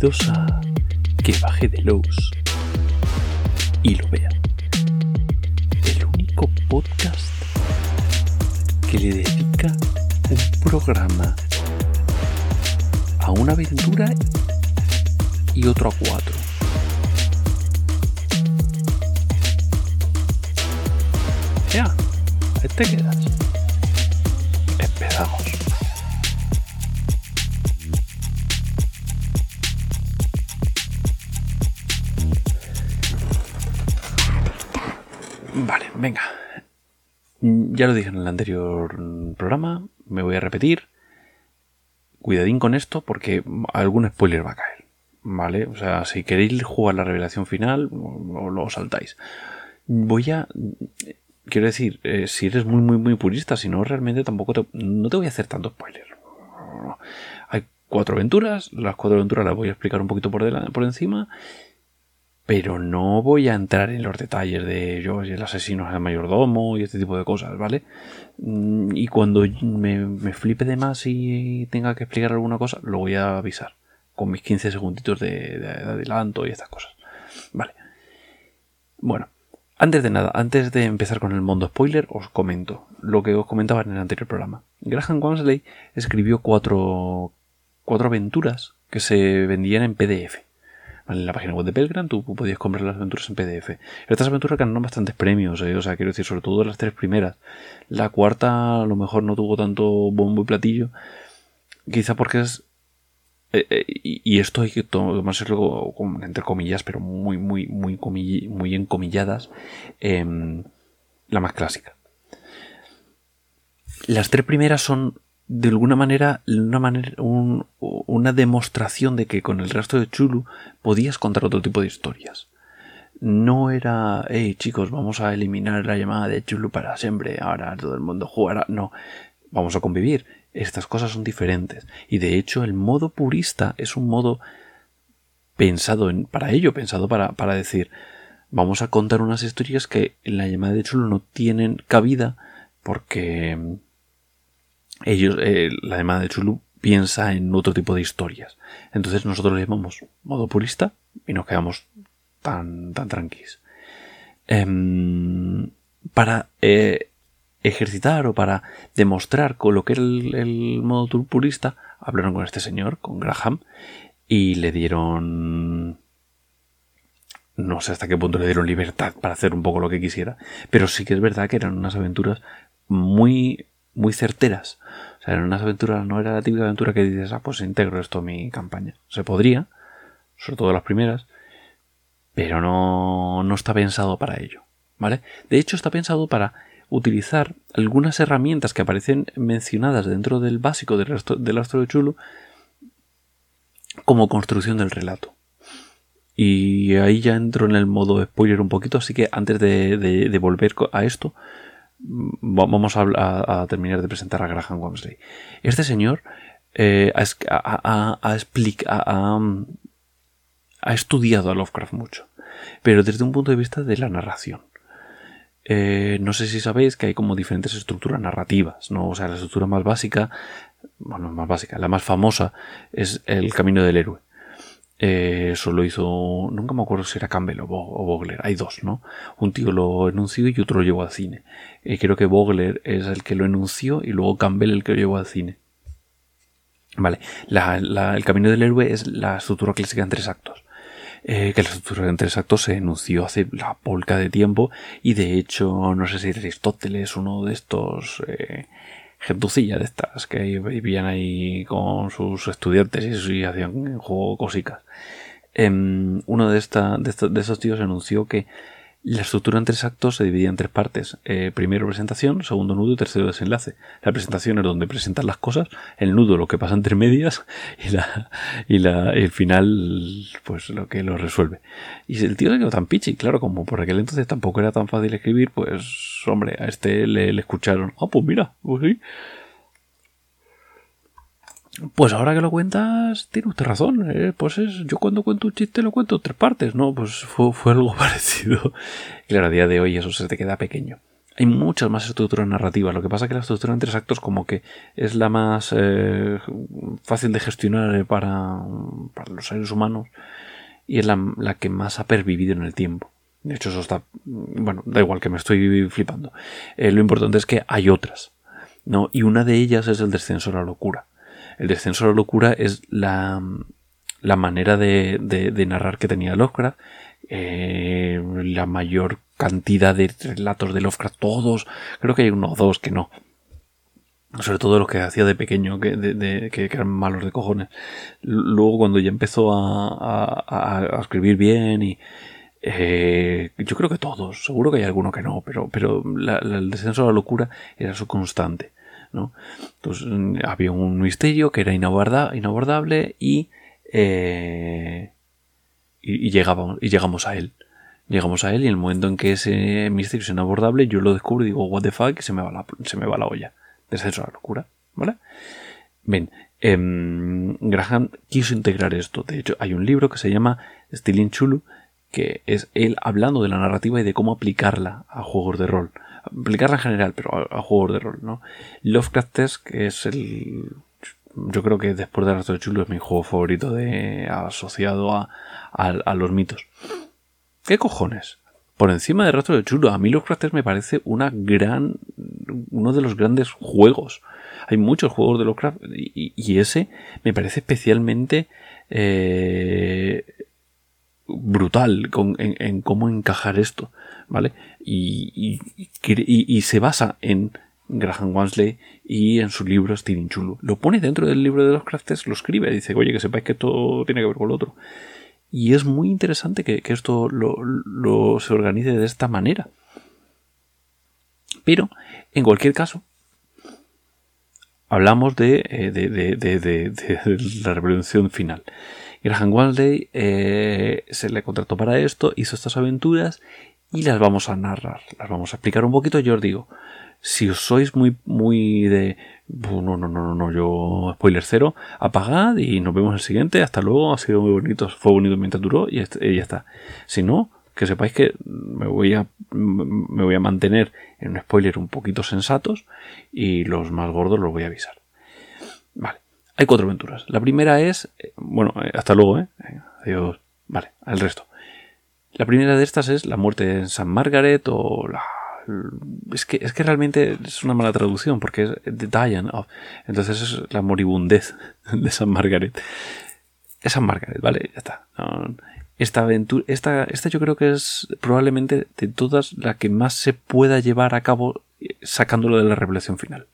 A Que baje de los y lo vea. El único podcast que le dedica un programa a una aventura y otro a cuatro. Ya, ahí te quedas. Empezamos. Ya lo dije en el anterior programa, me voy a repetir. Cuidadín con esto porque algún spoiler va a caer. ¿Vale? O sea, si queréis jugar la revelación final, o lo saltáis. Voy a. Quiero decir, eh, si eres muy, muy, muy purista, si no, realmente tampoco te, no te voy a hacer tanto spoiler. Hay cuatro aventuras, las cuatro aventuras las voy a explicar un poquito por, por encima pero no voy a entrar en los detalles de yo el asesino es el mayordomo y este tipo de cosas, ¿vale? Mm, y cuando me, flipe de más y tenga que explicar alguna cosa, lo voy a avisar con mis 15 segunditos de, de adelanto y estas cosas, ¿vale? Bueno, antes de nada, antes de empezar con el mundo spoiler, os comento lo que os comentaba en el anterior programa. Graham Wansley escribió cuatro, cuatro aventuras que se vendían en PDF en la página web de Pelgram tú podías comprar las aventuras en PDF. Estas aventuras ganaron bastantes premios, ¿eh? o sea, quiero decir, sobre todo las tres primeras. La cuarta a lo mejor no tuvo tanto bombo y platillo, quizá porque es... Eh, eh, y esto hay que tomárselo entre comillas, pero muy, muy, muy, muy encomilladas, em, la más clásica. Las tres primeras son de alguna manera, una, manera una demostración de que con el resto de Chulu podías contar otro tipo de historias. No era, hey chicos, vamos a eliminar la llamada de Chulu para siempre, ahora todo el mundo jugará. No, vamos a convivir. Estas cosas son diferentes. Y de hecho, el modo purista es un modo pensado en, para ello, pensado para, para decir, vamos a contar unas historias que en la llamada de Chulu no tienen cabida porque ellos, eh, la demanda de Chulu piensa en otro tipo de historias. Entonces nosotros le llamamos modo purista y nos quedamos tan, tan tranquilos. Em, para eh, ejercitar o para demostrar con lo que era el, el, modo purista, hablaron con este señor, con Graham, y le dieron... No sé hasta qué punto le dieron libertad para hacer un poco lo que quisiera, pero sí que es verdad que eran unas aventuras muy muy certeras. O sea, en unas aventuras no era la típica aventura que dices, ah, pues integro esto a mi campaña. Se podría, sobre todo las primeras, pero no, no está pensado para ello. ¿Vale? De hecho, está pensado para utilizar algunas herramientas que aparecen mencionadas dentro del básico del, astro de Chulo como construcción del relato. Y ahí ya entro en el modo spoiler un poquito, así que antes de, de volver a esto, vamos a, terminar de presentar a Graham Wamsley. Este señor eh, ha, ha, estudiado a Lovecraft mucho, pero desde un punto de vista de la narración. Eh, no sé si sabéis que hay como diferentes estructuras narrativas, ¿no? O sea, la estructura más básica, bueno, más básica, la más famosa es el camino del héroe. Eh, eso lo hizo, nunca me acuerdo si era Campbell o, Bogler, hay dos, ¿no? Un tío lo enunció y otro lo llevó al cine. Eh, creo que Bogler es el que lo enunció y luego Campbell el que lo llevó al cine. Vale, el camino del héroe es la estructura clásica en tres actos. Eh, que la estructura en tres actos se enunció hace la polca de tiempo y de hecho no sé si Aristóteles, uno de estos gentucilla de estas que vivían ahí con sus estudiantes y, hacían juego cosicas. Em, uno de, esta, de, de, esos tíos anunció que la estructura en tres actos se dividía en tres partes. Eh, primero presentación, segundo nudo y tercero desenlace. La presentación es donde presentan las cosas, el nudo lo que pasa entre medias y, la, y la, el final pues lo que lo resuelve. Y el tío se quedó tan pichi, claro, como por aquel entonces tampoco era tan fácil escribir, pues hombre, a este le, escucharon. Ah, pues mira, pues sí. Pues ahora que lo cuentas, tiene usted razón. ¿eh? Pues es, yo cuando cuento un chiste lo cuento en tres partes, ¿no? Pues fue, algo parecido. Claro, a día de hoy eso se te queda pequeño. hay muchas más estructuras narrativas. Lo que pasa es que la estructura en tres actos como que es la más eh, fácil de gestionar para, para, los seres humanos y es la, la, que más ha pervivido en el tiempo. De hecho, eso está... Bueno, da igual que me estoy flipando. Eh, lo importante es que hay otras. ¿no? Y una de ellas es el descenso a la locura. El descenso a la locura es la, la manera de, de, narrar que tenía Lovecraft. Eh, la mayor cantidad de relatos de Lovecraft, todos, creo que hay uno o dos que no. Sobre todo los que hacía de pequeño, que, de, que, eran malos de cojones. Luego cuando ya empezó a, a, escribir bien y... Eh, yo creo que todos, seguro que hay alguno que no, pero, pero el descenso a la locura era su constante. Entonces había un misterio que era inabordable y, eh, y, llegamos, a él. Llegamos a él y en el momento en que ese misterio es inabordable, yo lo descubro y digo, what the fuck, y se me va la, se me va la olla. Descenso a la locura, ¿vale? Bien, eh, Graham quiso integrar esto. De hecho, hay un libro que se llama Stealing Chulu, que es él hablando de la narrativa y de cómo aplicarla a juegos de rol. Aplicarla en general, pero a, juegos de rol, ¿no? Lovecraft Test, que es el... Yo creo que después de Rastro de Chulo es mi juego favorito de asociado a, a los mitos. ¿Qué cojones? Por encima de Rastro de Chulo, a mí los Crafters me parece una gran. uno de los grandes juegos. Hay muchos juegos de los y, y, ese me parece especialmente eh, brutal en, cómo encajar esto, ¿vale? Y, se basa en Graham Wansley y en su libro Steven Chulo. Lo pone dentro del libro de los Crafters, lo escribe, dice, oye, que sepáis que esto tiene que ver con lo otro. Y es muy interesante que, esto lo, se organice de esta manera. Pero, en cualquier caso, hablamos de, eh, de, la revolución final. Graham Walday eh, se le contrató para esto, hizo estas aventuras y las vamos a narrar, las vamos a explicar un poquito. Yo os digo, si os sois muy, muy de no, no, no, no, no, yo spoiler cero, apagad y nos vemos el siguiente, hasta luego, ha sido muy bonito, fue bonito mientras duró y, ya está. Si no, que sepáis que me voy a me voy a mantener en un spoiler un poquito sensatos y los más gordos los voy a avisar. Vale, hay cuatro aventuras. La primera es, eh, bueno, eh, hasta luego, eh. Adiós. Vale, el resto. La primera de estas es la muerte en San Margaret o la es que, es que realmente es una mala traducción porque es The Diane of. Entonces es la moribundez de San Margaret. Es San Margaret, ¿vale? Ya está. esta aventura, esta, esta yo creo que es probablemente de todas la que más se pueda llevar a cabo eh, sacándolo de la revelación final.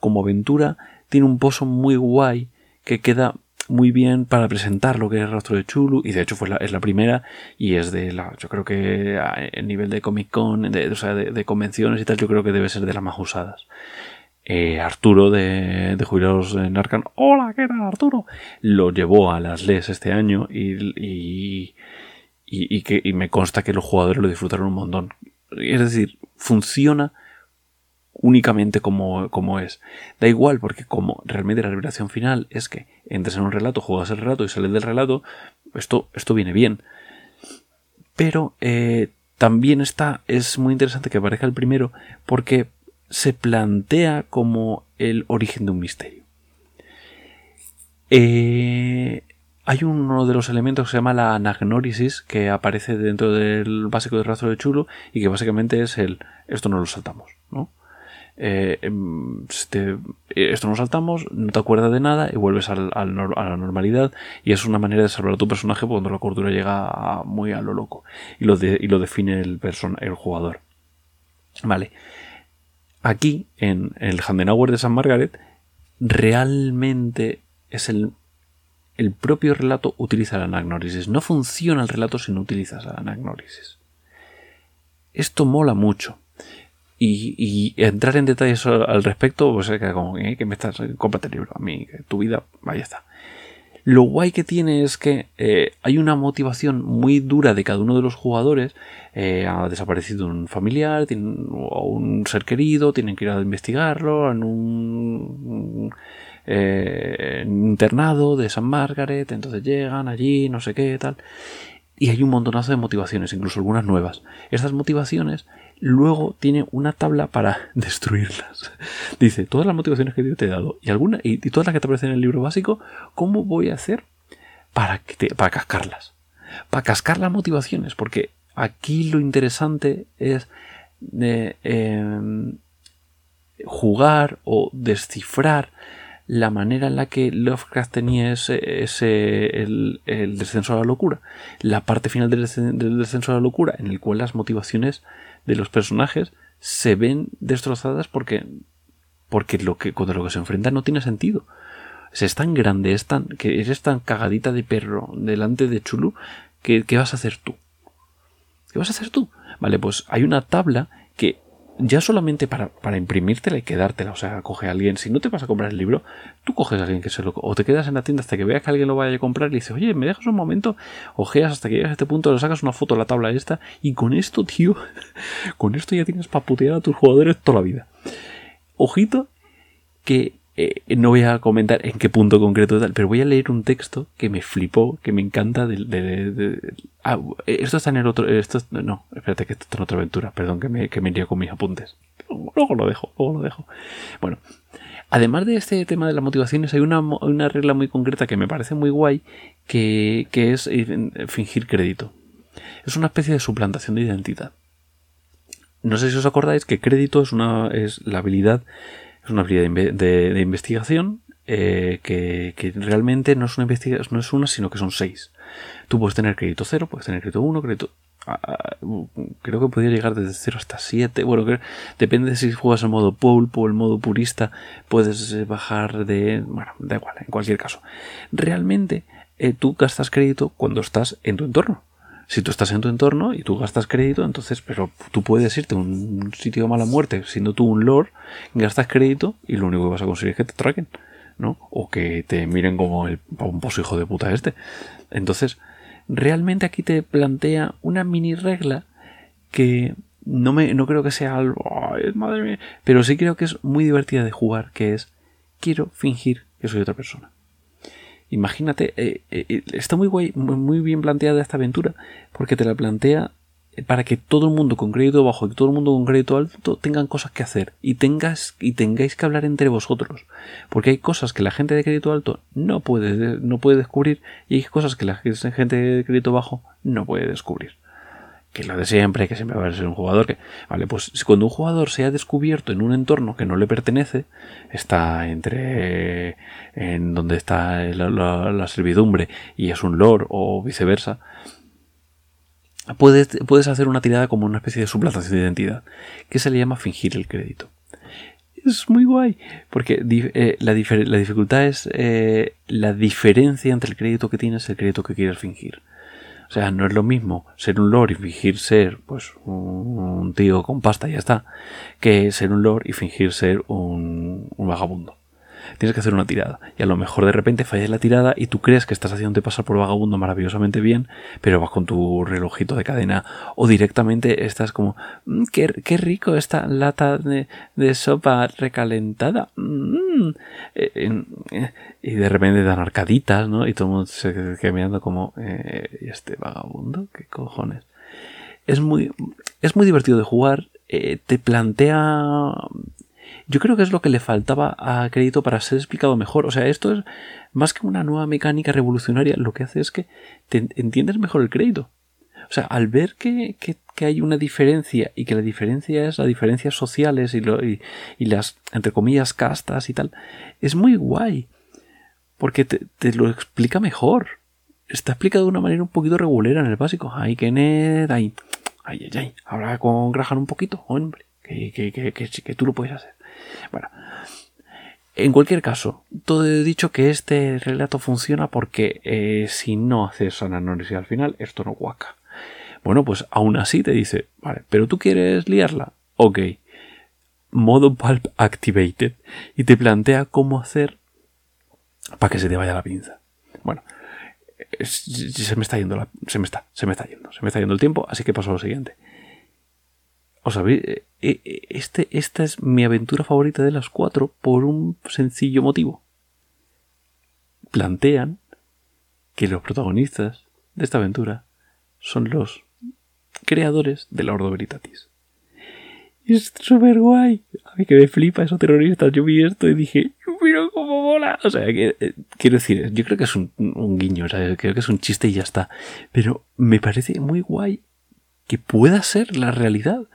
Como aventura tiene un pozo muy guay que queda muy bien para presentar lo que es Rastro de Chulu y de hecho es la primera y es de la yo creo que a nivel de Comic Con de, o sea, de, convenciones y tal yo creo que debe ser de las más usadas. Eh, Arturo de, de Jubilados en Arcan hola qué tal Arturo lo llevó a las LES este año y, y, y, que, y me consta que los jugadores lo disfrutaron un montón. Es decir funciona únicamente como, como, es. Da igual, porque como realmente la revelación final es que entres en un relato, juegas el relato y sales del relato, esto, esto viene bien. Pero eh, también está, es muy interesante que aparezca el primero porque se plantea como el origen de un misterio. Eh, hay uno de los elementos que se llama la anagnórisis que aparece dentro del básico de rastro de chulo y que básicamente es el esto no lo saltamos, ¿no? Eh, em, este, esto nos saltamos, no te acuerdas de nada y vuelves a la normalidad y es una manera de salvar a tu personaje cuando la cordura llega muy a lo loco y lo, define el, el jugador. Vale. Aquí, en el Handenauer de San Margaret, realmente es el, el propio relato utiliza la anagnórisis. No funciona el relato si no utilizas la anagnórisis. Esto mola mucho. Y, entrar en detalles al respecto, pues es que como eh, que me estás, cómprate el libro, a mí, tu vida, vaya está. Lo guay que tiene es que eh, hay una motivación muy dura de cada uno de los jugadores. Eh, ha desaparecido un familiar o un ser querido, tienen que ir a investigarlo en un, internado de San Margaret, entonces llegan allí, no sé qué, tal. y hay un montonazo de motivaciones, incluso algunas nuevas. Estas motivaciones luego tiene una tabla para destruirlas. Dice, todas las motivaciones que yo te he dado y, alguna, y, todas las que te aparecen en el libro básico, ¿cómo voy a hacer para, para cascarlas? Para cascar las motivaciones, porque aquí lo interesante es de, em, jugar o descifrar la manera en la que Lovecraft tenía ese, ese el, descenso a la locura, la parte final del, descenso a la locura, en el cual las motivaciones de los personajes se ven destrozadas porque, porque lo que, contra lo que se enfrentan no tiene sentido. Es tan grande, es tan, que eres tan cagadita de perro delante de Chulu, que, ¿qué vas a hacer tú? ¿Qué vas a hacer tú? Vale, pues hay una tabla que ya solamente para, para imprimírtela y quedártela, o sea, coge a alguien, si no te vas a comprar el libro, tú coges a alguien que se lo... o te quedas en la tienda hasta que veas que alguien lo vaya a comprar y dices, oye, me dejas un momento, ojeas hasta que llegas a este punto, le sacas una foto a la tabla esta y con esto, tío, con esto ya tienes para putear a tus jugadores toda la vida. Ojito que eh, no voy a comentar en qué punto concreto tal, pero voy a leer un texto que me flipó, que me encanta. Ah, esto está en el otro. Esto, no, espérate, que esto está en otra aventura. Perdón que me, que me con mis apuntes. Luego lo dejo, luego lo dejo. Bueno, además de este tema de las motivaciones, hay una, una regla muy concreta que me parece muy guay, que, que es eh, fingir crédito. Es una especie de suplantación de identidad. No sé si os acordáis que crédito es, una, es la habilidad es una habilidad de, investigación eh, que, realmente no es, una no es una, sino que son seis. Tú puedes tener crédito cero, puedes tener crédito uno, crédito... creo que podría llegar desde 0 hasta 7. Bueno, depende de si juegas en modo pulp o el modo purista. Puedes eh, bajar de... Bueno, da igual, en cualquier caso. Realmente eh, tú gastas crédito cuando estás en tu entorno. Si tú estás en tu entorno y tú gastas crédito, entonces, pero tú puedes irte a un sitio de mala muerte siendo tú un lord, gastas crédito y lo único que vas a conseguir es que te traquen, ¿no? O que te miren como el pomposo hijo de puta este. Entonces, realmente aquí te plantea una mini regla que no me no creo que sea algo, madre mía, pero sí creo que es muy divertida de jugar, que es quiero fingir que soy otra persona. Imagínate, eh, eh, está muy guay, muy bien planteada esta aventura, porque te la plantea para que todo el mundo con crédito bajo y todo el mundo con crédito alto tengan cosas que hacer y tengas y tengáis que hablar entre vosotros. Porque hay cosas que la gente de crédito alto no puede no puede descubrir y hay cosas que la gente de crédito bajo no puede descubrir que lo de siempre, que siempre va a ser un jugador que, vale, pues cuando un jugador se ha descubierto en un entorno que no le pertenece, está entre en donde está la, servidumbre y es un lord o viceversa, puedes, puedes hacer una tirada como una especie de suplantación de identidad, que se le llama fingir el crédito. Es muy guay, porque eh, la, la, dificultad es eh, la diferencia entre el crédito que tienes y el crédito que quieres fingir. O sea, no es lo mismo ser un lord y fingir ser, pues, un tío con pasta y ya está, que ser un lord y fingir ser un, un vagabundo tienes que hacer una tirada. Y a lo mejor de repente fallas la tirada y tú crees que estás haciéndote pasar por vagabundo maravillosamente bien, pero vas con tu relojito de cadena o directamente estás como, mm, qué, rico esta lata de, sopa recalentada. Mm". Eh, eh, y de repente dan arcaditas, ¿no? Y todo el mundo se queda mirando como, eh, ¿y este vagabundo? ¿Qué cojones? Es muy, es muy divertido de jugar. te plantea yo creo que es lo que le faltaba a Crédito para ser explicado mejor. O sea, esto es más que una nueva mecánica revolucionaria, lo que hace es que te entiendes mejor el crédito. O sea, al ver que, hay una diferencia y que la diferencia es las diferencias sociales y, lo, y, las, entre comillas, castas y tal, es muy guay. Porque te, lo explica mejor. Está explicado de una manera un poquito regulera en el básico. Ay, que net, ay, ay, ay, Habrá con Graham un poquito, hombre. Que, que, que, que, tú lo puedes hacer. Bueno, en cualquier caso, todo he dicho que este relato funciona porque eh, si no haces análisis al final, esto no guaca. Bueno, pues aún así te dice, vale, pero tú quieres liarla. Ok. Modo Pulp Activated. Y te plantea cómo hacer para que se te vaya la pinza. Bueno, se me está yendo la, se me está, se me está yendo, se me está yendo el tiempo, así que paso a lo siguiente. ¿Os sabéis? Eh, eh, este, esta es mi aventura favorita de las cuatro por un sencillo motivo. Plantean que los protagonistas de esta aventura son los creadores de la Ordo Veritatis. Es súper guay. A mí que me flipa esos terroristas. Yo vi esto y dije, pero cómo mola. O sea, eh, quiero decir, yo creo que es un, guiño, o sea, creo que es un chiste y ya está. Pero me parece muy guay que pueda ser la realidad.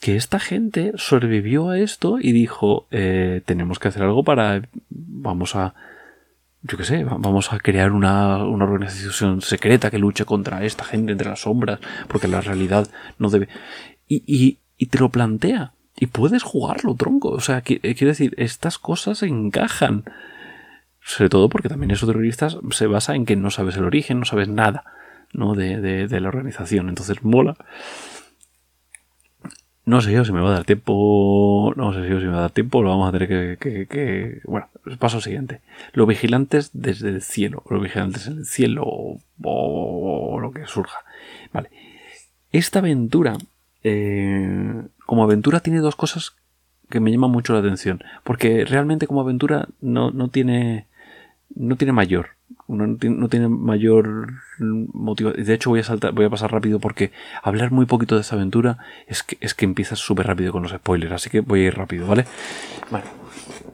Que esta gente sobrevivió a esto y dijo, eh, tenemos que hacer algo para, vamos a, yo qué sé, vamos a crear una, una, organización secreta que luche contra esta gente entre las sombras, porque la realidad no debe. Y, y, te lo plantea. Y puedes jugarlo, tronco. O sea, eh, quiero decir, estas cosas encajan. Sobre todo porque también esos terroristas se basa en que no sabes el origen, no sabes nada ¿no? de, de, la organización. Entonces mola. No sé yo si me va a dar tiempo. No sé yo si me va a dar tiempo. Lo vamos a tener que. que. Bueno, paso siguiente. Los vigilantes desde el cielo. Los vigilantes en el cielo. O, lo que surja. Vale. Esta aventura eh, como aventura tiene dos cosas que me llaman mucho la atención. Porque realmente como aventura no, no tiene. No tiene mayor. No, tiene mayor motivo. De hecho, voy a saltar, voy a pasar rápido porque hablar muy poquito de esa aventura es que, es que empiezas súper rápido con los spoilers. Así que voy a ir rápido, ¿vale?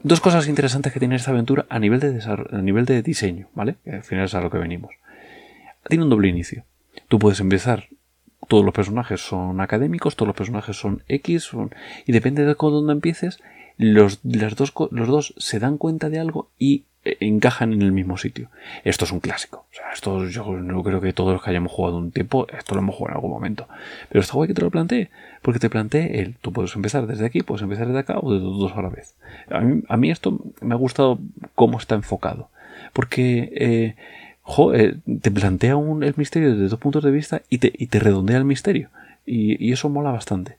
Dos cosas interesantes que tiene esta aventura a nivel de, a nivel de diseño, ¿vale? al final es a lo que venimos. Tiene un doble inicio. Tú puedes empezar todos los personajes son académicos, todos los personajes son X, y depende de dónde empieces, los, dos, los dos se dan cuenta de algo y encajan en el mismo sitio. Esto es un clásico. O sea, esto yo no creo que todos los que hayamos jugado un tiempo, esto lo hemos jugado en algún momento. Pero está guay que te lo plantee, porque te plantee el, tú puedes empezar desde aquí, puedes empezar desde acá o de dos a la vez. A mí, a mí esto me ha gustado cómo está enfocado. Porque eh, eh, te plantea un, el misterio desde dos puntos de vista y te, y te redondea el misterio. Y, eso mola bastante.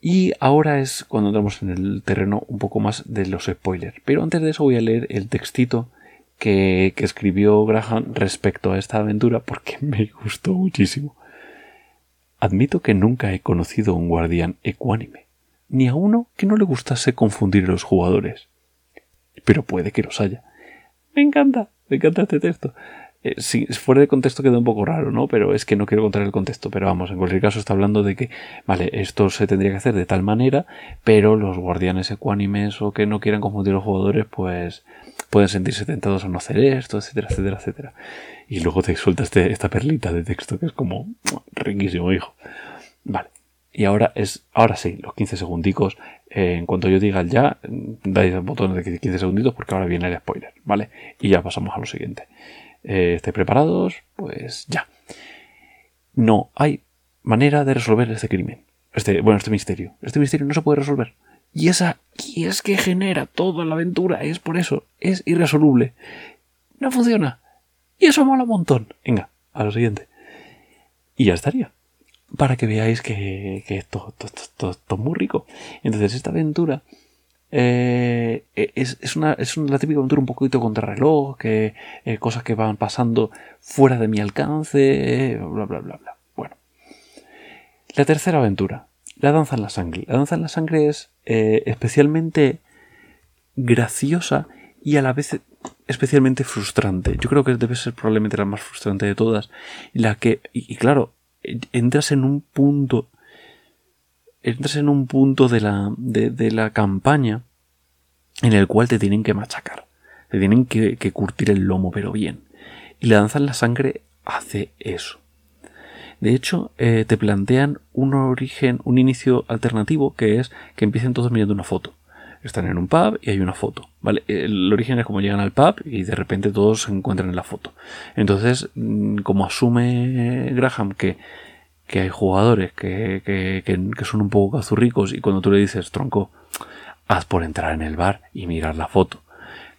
Y ahora es cuando entramos en el terreno un poco más de los spoilers. Pero antes de eso voy a leer el textito que, escribió Graham respecto a esta aventura porque me gustó muchísimo. Admito que nunca he conocido un guardián ecuánime, ni a uno que no le gustase confundir a los jugadores. Pero puede que los haya. Me encanta. Me encanta este texto. Eh, si fuera de contexto queda un poco raro, ¿no? Pero es que no quiero contar el contexto. Pero vamos, en cualquier caso está hablando de que, vale, esto se tendría que hacer de tal manera, pero los guardianes ecuánimes o que no quieran confundir a los jugadores, pues pueden sentirse tentados a no hacer esto, etcétera, etcétera, etcétera. Y luego te suelta este, esta perlita de texto que es como riquísimo, hijo. Vale. Y ahora es, ahora sí, los 15 segundicos. Eh, en cuanto yo diga ya, dais el botón de 15 segunditos porque ahora viene el spoiler, ¿vale? Y ya pasamos a lo siguiente. Eh, ¿Estáis preparados? Pues ya. No hay manera de resolver este crimen. Este, bueno, este misterio. Este misterio no se puede resolver. Y esa y es que genera toda la aventura. Es por eso. Es irresoluble. No funciona. Y eso mola un montón. Venga, a lo siguiente. Y ya estaría para que veáis que, esto, es muy rico. Entonces, esta aventura eh, es, una, es la típica aventura un poquito contrarreloj, que eh, cosas que van pasando fuera de mi alcance, bla, bla, bla, bla. Bueno, la tercera aventura, la danza en la sangre. La danza en la sangre es eh, especialmente graciosa y a la vez especialmente frustrante. Yo creo que debe ser probablemente la más frustrante de todas. La que, y claro, entras en un punto entras en un punto de la, de, la campaña en el cual te tienen que machacar te tienen que, curtir el lomo pero bien y la danza en la sangre hace eso de hecho, eh, te plantean un origen, un inicio alternativo que es que empiecen todos mirando una foto están en un pub y hay una foto, ¿vale? El origen es como llegan al pub y de repente todos se encuentran en la foto. Entonces, mm, como asume Graham que, hay jugadores que, que, son un poco cazurricos y cuando tú le dices, tronco, haz por entrar en el bar y mirar la foto.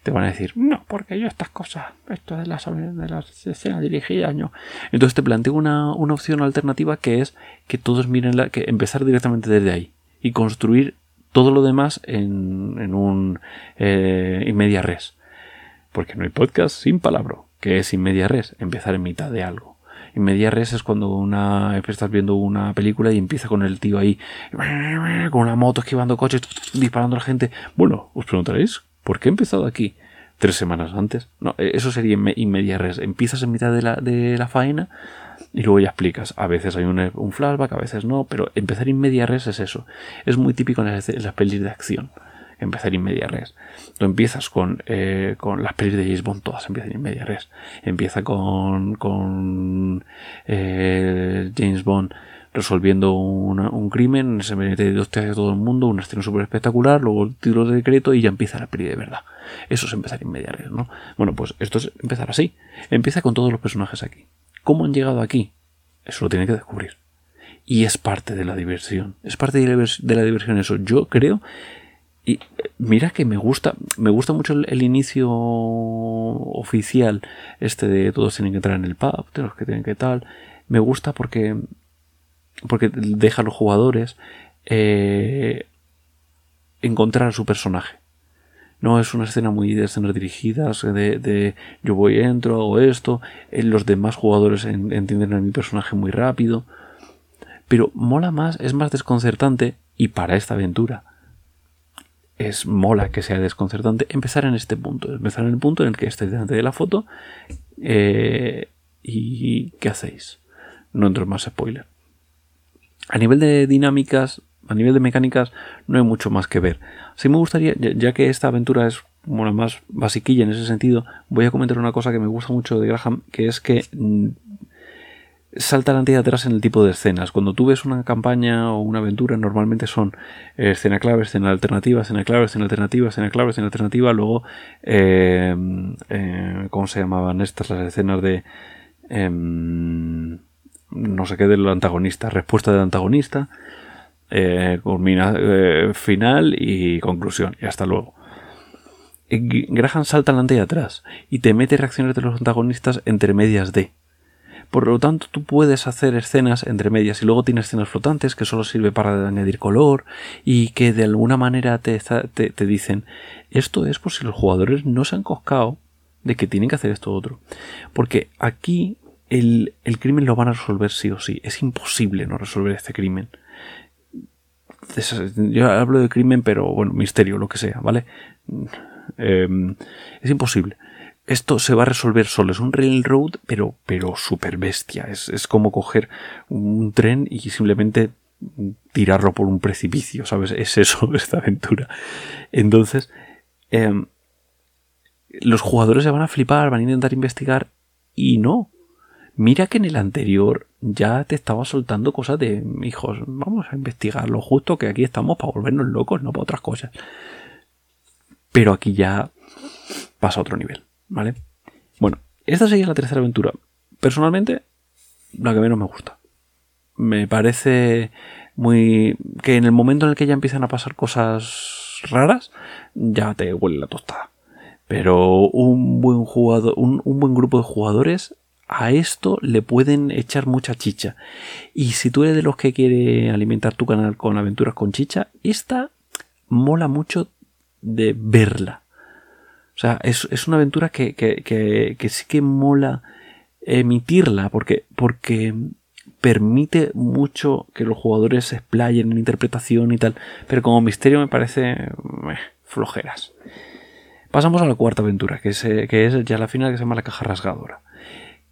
Te van a decir, no, porque yo estas cosas, esto de las, de las escenas dirigidas, no. Entonces te planteo una, una opción alternativa que es que todos miren la, que empezar directamente desde ahí y construir todo lo demás en, en un eh, media res. Porque no hay podcast sin palabra. que es in media res? Empezar en mitad de algo. In media res es cuando una estás viendo una película y empieza con el tío ahí con una moto esquivando coches, disparando a la gente. Bueno, os preguntaréis, ¿por qué he empezado aquí? tres semanas antes. No, eh, eso sería inmedia res. Empiezas en mitad de la, de la faena y luego ya explicas. A veces hay un, flashback, a veces no, pero empezar inmedia res es eso. Es muy típico en las, pelis de acción. Empezar inmedia res. Tú empiezas con, eh, con las pelis de James Bond, todas empiezan inmedia res. Empieza con, con eh, James Bond resolviendo un crimen, se mete de hostias a todo el mundo, una escena súper espectacular, luego el tiro de decreto y ya empieza la peli de verdad. Eso es empezar inmediato, ¿no? Bueno, pues esto es empezar así. Empieza con todos los personajes aquí. ¿Cómo han llegado aquí? Eso lo tiene que descubrir. Y es parte de la diversión. Es parte de la diversión eso. Yo creo y mira que me gusta, me gusta mucho el, inicio oficial, este de todos tienen que entrar en el pub, los que tienen que tal. Me gusta porque porque deja a los jugadores eh, encontrar a su personaje. No es una escena muy de escenas dirigidas, de, yo voy, entro, o esto. Eh, los demás jugadores entienden a mi personaje muy rápido. Pero mola más, es más desconcertante, y para esta aventura es mola que sea desconcertante empezar en este punto. Empezar en el punto en el que estéis delante de la foto. Eh, ¿Y qué hacéis? No entro en más spoiler. A nivel de dinámicas, a nivel de mecánicas, no hay mucho más que ver. Sí me gustaría, ya que esta aventura es bueno, más basiquilla en ese sentido, voy a comentar una cosa que me gusta mucho de Graham, que es que salta adelante y atrás en el tipo de escenas. Cuando tú ves una campaña o una aventura, normalmente son eh, escena clave, escena alternativa, escena clave, escena alternativa, escena clave, escena alternativa, luego, eh, eh, ¿cómo se llamaban estas? Las escenas de... Em, no sé qué del antagonista, respuesta del antagonista, eh, final y conclusión. Y hasta luego. Graham salta adelante y atrás y te mete reacciones de los antagonistas entre medias de. Por lo tanto, tú puedes hacer escenas entre medias y luego tienes escenas flotantes que solo sirve para añadir color y que de alguna manera te, te, te dicen esto es por si los jugadores no se han coscado de que tienen que hacer esto otro. Porque aquí el, crimen lo van a resolver sí o sí. Es imposible no resolver este crimen. Yo hablo de crimen, pero bueno, misterio, lo que sea, ¿vale? Em, es imposible. Esto se va a resolver solo. Es un railroad, pero, pero super bestia. Es, como coger un tren y simplemente tirarlo por un precipicio, ¿sabes? Es eso esta aventura. Entonces, em, los jugadores se van a flipar, van a intentar investigar y no. Mira que en el anterior ya te estaba soltando cosas de, hijos, vamos a investigar lo justo que aquí estamos para volvernos locos, no para otras cosas. Pero aquí ya pasa a otro nivel, ¿vale? Bueno, esta sería la tercera aventura. Personalmente, la que menos me gusta. Me parece muy... que en el momento en el que ya empiezan a pasar cosas raras, ya te huele la tostada. Pero un buen jugador, un, un buen grupo de jugadores a esto le pueden echar mucha chicha. Y si tú eres de los que quiere alimentar tu canal con aventuras con chicha, esta mola mucho de verla. O sea, es, una aventura que, que, sí que mola emitirla porque, porque permite mucho que los jugadores se explayen en interpretación y tal. Pero como misterio me parece eh, flojeras. Pasamos a la cuarta aventura, que es, eh, que es ya la final que se llama la caja rasgadora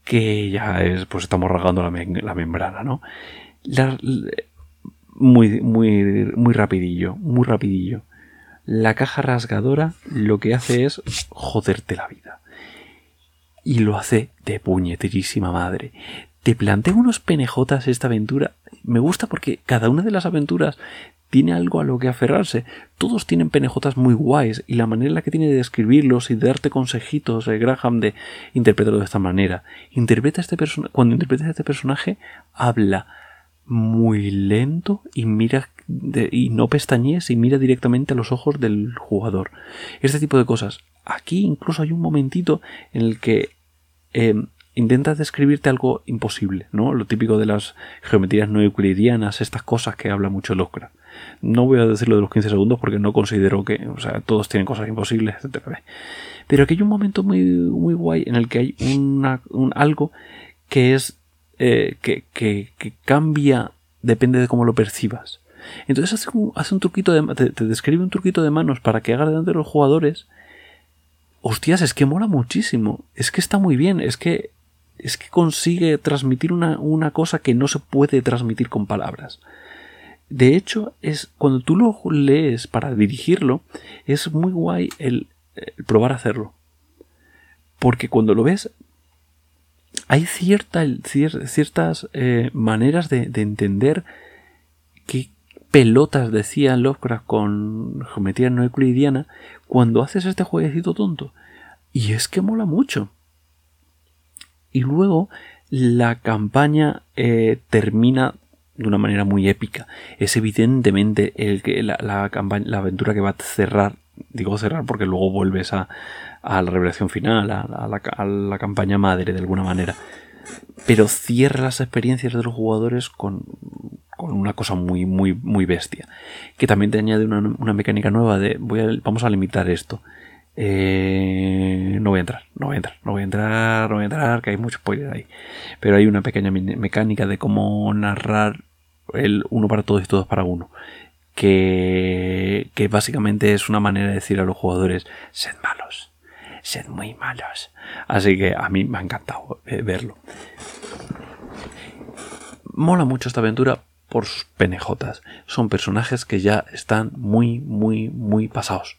que ya es, pues estamos rasgando la, membrana, ¿no? muy, muy, muy rapidillo, muy rapidillo. La caja rasgadora lo que hace es joderte la vida. Y lo hace de puñeterísima madre. Te plantea unos penejotas esta aventura. Me gusta porque cada una de las aventuras tiene algo a lo que aferrarse. Todos tienen penejotas muy guays y la manera en la que tiene de describirlos y de darte consejitos, de Graham, de interpretarlo de esta manera. Interpreta este cuando interpreta a este personaje, habla muy lento y mira y no pestañees y mira directamente a los ojos del jugador. Este tipo de cosas. Aquí incluso hay un momentito en el que eh, intenta describirte algo imposible, ¿no? Lo típico de las geometrías no euclidianas, estas cosas que habla mucho Lovecraft. No voy a decirlo de los 15 segundos porque no considero que, o sea, todos tienen cosas imposibles, etc. Pero aquí hay un momento muy, muy guay en el que hay un, algo que es, eh, que, que, cambia, depende de cómo lo percibas. Entonces hace un, hace un truquito de, te, describe un truquito de manos para que haga delante de los jugadores hostias, es que mola muchísimo. Es que está muy bien. Es que, es que consigue transmitir una, una cosa que no se puede transmitir con palabras. De hecho, es cuando tú lo lees para dirigirlo, es muy guay el, probar a hacerlo. Porque cuando lo ves, hay cierta, ciertas eh, maneras de, de, entender qué pelotas decía Lovecraft con geometría no euclidiana cuando haces este jueguecito tonto. Y es que mola mucho. Y luego la campaña eh, termina de una manera muy épica. Es evidentemente el que la, la, la, aventura que va a cerrar, digo cerrar porque luego vuelves a, a la revelación final, a, a, la, a, la, campaña madre de alguna manera. Pero cierra las experiencias de los jugadores con, con una cosa muy, muy, muy bestia. Que también te añade una, una mecánica nueva de voy vamos a limitar esto. Eh, no voy a entrar, no voy a entrar, no voy a entrar, no voy a entrar, que hay mucho spoiler ahí. Pero hay una pequeña mecánica de cómo narrar el uno para todos y todos para uno. Que, que básicamente es una manera de decir a los jugadores, sed malos, sed muy malos. Así que a mí me ha encantado eh, verlo. Mola mucho esta aventura por sus penejotas. Son personajes que ya están muy, muy, muy pasados.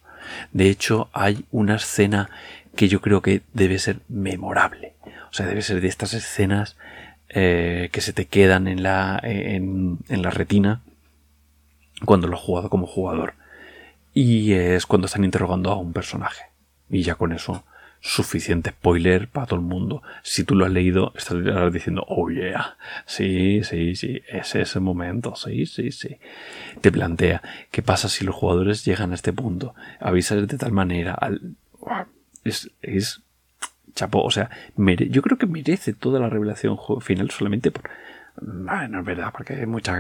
De hecho, hay una escena que yo creo que debe ser memorable. O sea, debe ser de estas escenas eh, que se te quedan en la, en, en la retina cuando lo has jugado como jugador. Y es cuando están interrogando a un personaje. Y ya con eso, suficiente spoiler para todo el mundo. Si tú lo has leído, estás diciendo, oh yeah, sí, sí, sí, es ese momento, sí, sí, sí. Te plantea, ¿qué pasa si los jugadores llegan a este punto? Avisas de tal manera, al... es, es chapo, o sea, yo creo que merece toda la revelación final solamente por... no es verdad, porque hay mucha...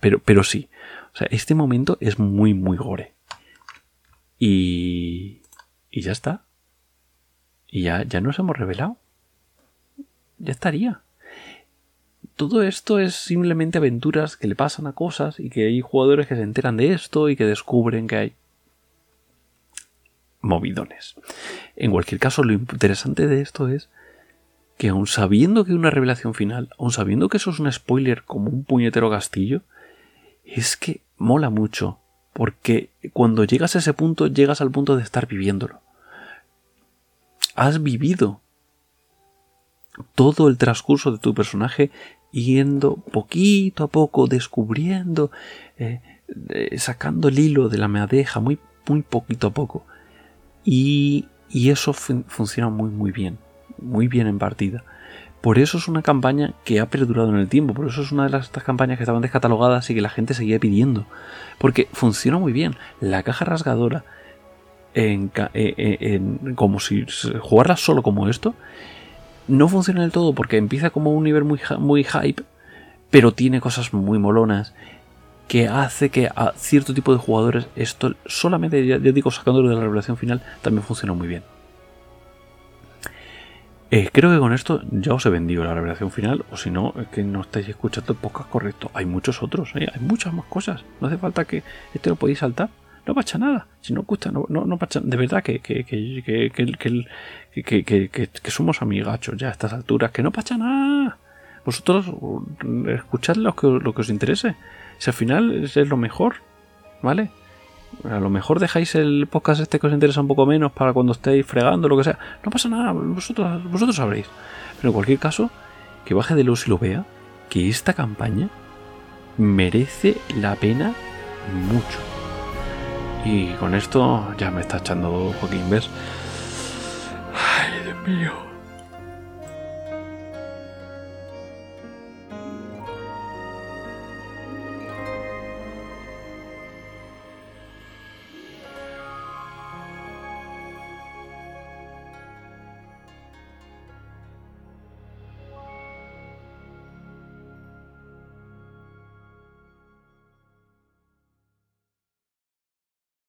Pero, pero sí, o sea, este momento es muy, muy gore. Y... Y ya está. Y ya, ya nos hemos revelado. Ya estaría. Todo esto es simplemente aventuras que le pasan a cosas y que hay jugadores que se enteran de esto y que descubren que hay movidones. En cualquier caso, lo interesante de esto es que aun sabiendo que hay una revelación final, aun sabiendo que eso es un spoiler como un puñetero castillo, es que mola mucho, porque cuando llegas a ese punto, llegas al punto de estar viviéndolo has vivido todo el transcurso de tu personaje yendo poquito a poco, descubriendo, eh, sacando el hilo de la madeja muy, muy poquito a poco. Y, y eso fun funciona muy, muy bien, muy bien en partida. Por eso es una campaña que ha perdurado en el tiempo, por eso es una de las estas campañas que estaban descatalogadas y que la gente seguía pidiendo. Porque funciona muy bien. La caja rasgadora en, eh, eh, en, como si jugarla solo como esto, no funciona del todo porque empieza como un nivel muy, muy hype, pero tiene cosas muy molonas que hace que a cierto tipo de jugadores esto solamente, ya, digo, sacándolo de la revelación final, también funciona muy bien. Eh, creo que con esto ya os he vendido la revelación final, o si no, es que no estáis escuchando pocas correcto. Hay muchos otros, hay muchas más cosas. No hace falta que este lo podéis saltar no pasa nada. Si no gusta, no, no, pasa De verdad que, que, que, que, somos amigachos ya a estas alturas, que no pasa nada. Vosotros escuchad lo que, lo que os interese. Si al final es lo mejor, ¿vale? A lo mejor dejáis el podcast este que os interesa un poco menos para cuando estéis fregando, lo que sea. No pasa nada, vosotros, vosotros sabréis. Pero en cualquier caso, que baje de luz y lo vea, que esta campaña merece la pena mucho. Y con esto ya me está echando Joaquín, ¿ves? Ay, Dios mío.